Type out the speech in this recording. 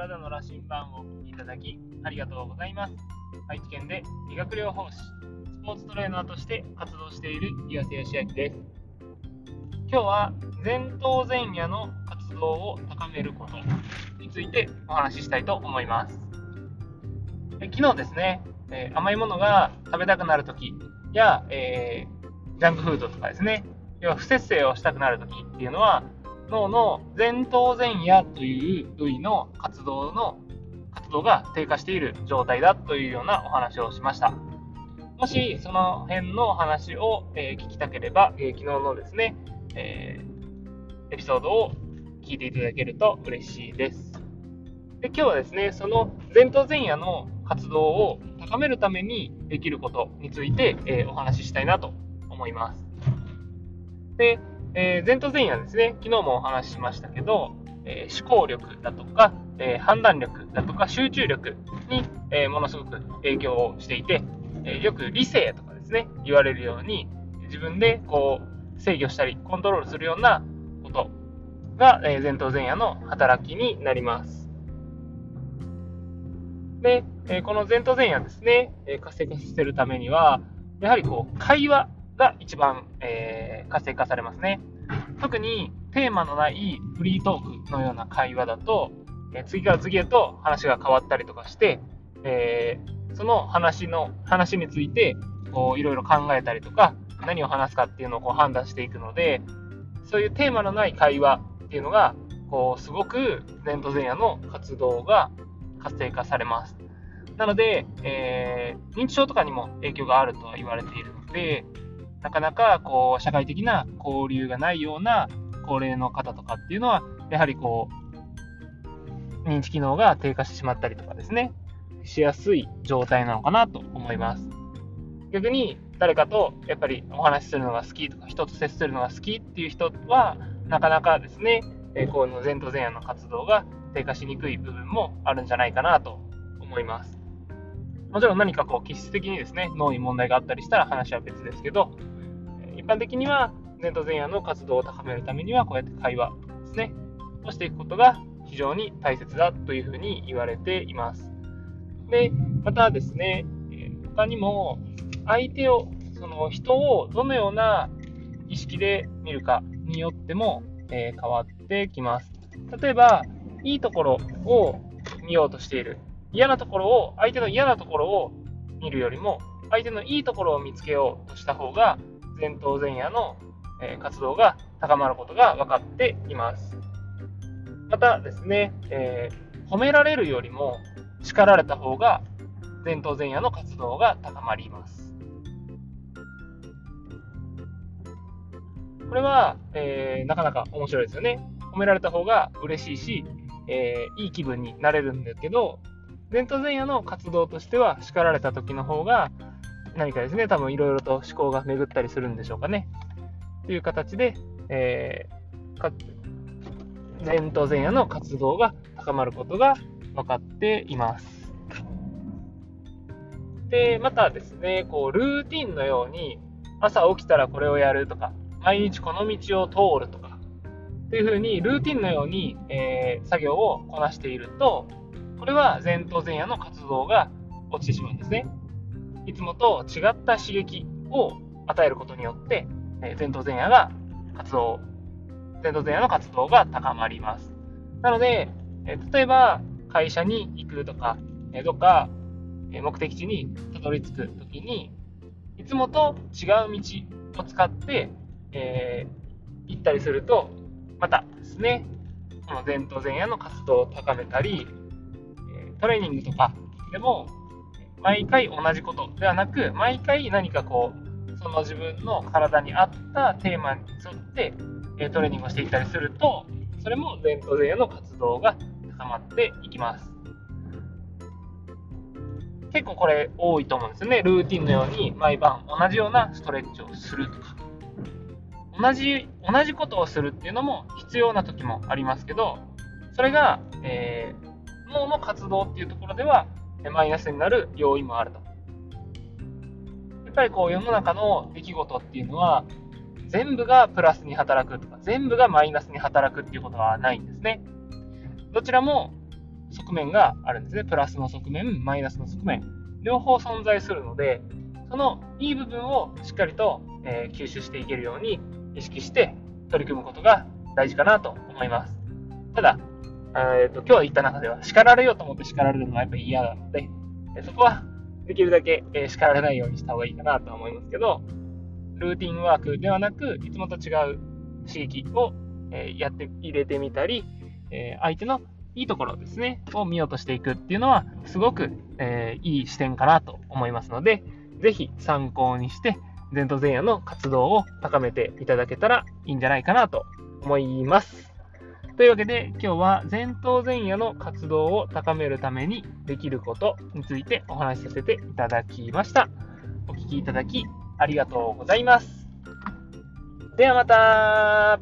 体の羅針盤をお聞きいただきありがとうございます。愛知県で理学療法士、スポーツトレーナーとして活動している岩瀬義明です。今日は前頭前野の活動を高めることについてお話ししたいと思います。え昨日ですね、え、甘いものが食べたくなるときや、えー、ジャンクフードとかですね、要は不節制をしたくなるときっていうのは、脳の前頭前野という部位の活動の活動が低下している状態だというようなお話をしました。もしその辺のお話を、え、聞きたければ、え、昨日のですね、えー、エピソードを聞いていただけると嬉しいです。で今日はですね、その前頭前野の活動を高めるためにできることについて、えお話ししたいなと思います。で、えー、前頭前野ですね、昨日もお話ししましたけど、えー、思考力だとか、えー、判断力だとか集中力に、えものすごく影響をしていて、えよく理性とかですね、言われるように、自分でこう制御したりコントロールするようなことが、え前頭前野の働きになります。で、えこの前頭前野ですね、え活性化させるためには、やはりこう会話が一番、えー、活性化されますね。特にテーマのないフリートークのような会話だと、え、次から次へと話が変わったりとかして、えー、その話の話についてこういろいろ考えたりとか何を話すかっていうのをこう判断していくのでそういうテーマのない会話っていうのがこうすごく前頭前野の活動が活性化されます。なので、えー、認知症とかにも影響があるとは言われているので、なかなかこう社会的な交流がないような高齢の方とかっていうのは、やはりこう、認知機能が低下してしまったりとかですね、しやすい状態なのかなと思います。逆に誰かとやっぱりお話しするのが好きとか、人と接するのが好きっていう人は、なかなかですね、えこの前頭前野の活動が低下しにくい部分もあるんじゃないかなと思います。もちろん何かこう気質的にですね、脳に問題があったりしたら話は別ですけど、一般的には前頭前野の活動を高めるためにはこうやって会話ですねをしていくことが非常に大切だというふうに言われています。で、またですね、他にも相手を、その人をどのような意識で見るかによっても、え、変わってきます。例えば、いいところを見ようとしている。嫌なところを、相手の嫌なところを見るよりも、相手のいいところを見つけようとした方が、前頭前野の活動が高まることが分かっています。またですね、えー、褒められるよりも叱られた方が前頭前野の活動が高まります。これは、えー、なかなか面白いですよね。褒められた方が嬉しいし、えー、いい気分になれるんですけど、前頭前野の活動としては叱られた時の方が何かですね、多分いろいろと思考が巡ったりするんでしょうかね。という形で、えー、前頭前野の活動が高まることが分かっています。で、またですね、こう、ルーティンのように、朝起きたらこれをやるとか、毎日この道を通るとか、というふうに、ルーティンのように、えー、作業をこなしていると、これは前頭前野の活動が落ちてしまうんですね。いつもと違った刺激を与えることによって、え前頭前野が活動、前頭前野の活動が高まります。なので、え例えば会社に行くとか、えどっか目的地にたどり着くときに、いつもと違う道を使って、えー、行ったりすると、またですね、この前頭前野の活動を高めたり、トレーニングとかでも毎回同じことではなく、毎回何かこう、その自分の体に合ったテーマに沿ってえトレーニングをしていったりすると、それも前頭前野の活動が高まっていきます。結構これ多いと思うんですよね。ルーティンのように毎晩同じようなストレッチをするとか。同じ、同じことをするっていうのも必要な時もありますけど、それが、えー、脳の活動っていうところではマイナスになる要因もあると。やっぱりこう世の中の出来事っていうのは全部がプラスに働くとか全部がマイナスに働くっていうことはないんですね。どちらも側面があるんですね。プラスの側面、マイナスの側面。両方存在するので、そのいい部分をしっかりと、えー、吸収していけるように意識して取り組むことが大事かなと思います。ただ、えーと、今日言った中では叱られようと思って叱られるのはやっぱり嫌なので、そこはできるだけ、え叱られないようにした方がいいかなと思いますけど、ルーティンワークではなく、いつもと違う刺激を、えやって入れてみたり、え相手のいいところですね、を見ようとしていくっていうのは、すごく、えーいい視点かなと思いますので、ぜひ参考にして、前頭前野の活動を高めていただけたらいいんじゃないかなと思います。というわけで今日は前頭前野の活動を高めるためにできることについてお話しさせていただきました。お聴きいただきありがとうございます。ではまた